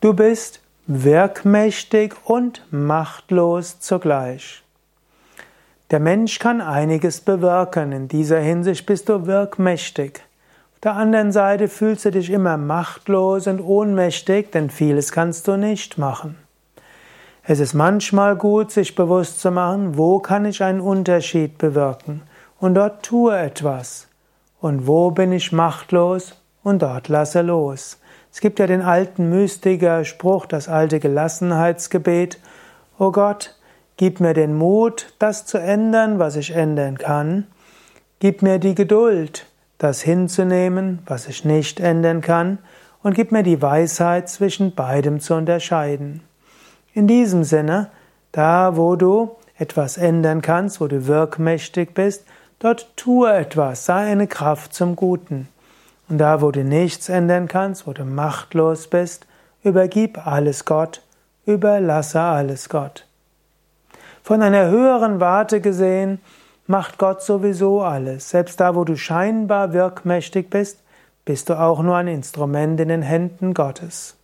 Du bist wirkmächtig und machtlos zugleich. Der Mensch kann einiges bewirken. In dieser Hinsicht bist du wirkmächtig. Auf der anderen Seite fühlst du dich immer machtlos und ohnmächtig, denn vieles kannst du nicht machen. Es ist manchmal gut, sich bewusst zu machen, wo kann ich einen Unterschied bewirken und dort tue etwas. Und wo bin ich machtlos und dort lasse los. Es gibt ja den alten Mystiker-Spruch, das alte Gelassenheitsgebet. O Gott, gib mir den Mut, das zu ändern, was ich ändern kann. Gib mir die Geduld, das hinzunehmen, was ich nicht ändern kann. Und gib mir die Weisheit, zwischen beidem zu unterscheiden. In diesem Sinne, da wo du etwas ändern kannst, wo du wirkmächtig bist, dort tue etwas, sei eine Kraft zum Guten. Und da, wo du nichts ändern kannst, wo du machtlos bist, übergib alles Gott, überlasse alles Gott. Von einer höheren Warte gesehen, macht Gott sowieso alles. Selbst da, wo du scheinbar wirkmächtig bist, bist du auch nur ein Instrument in den Händen Gottes.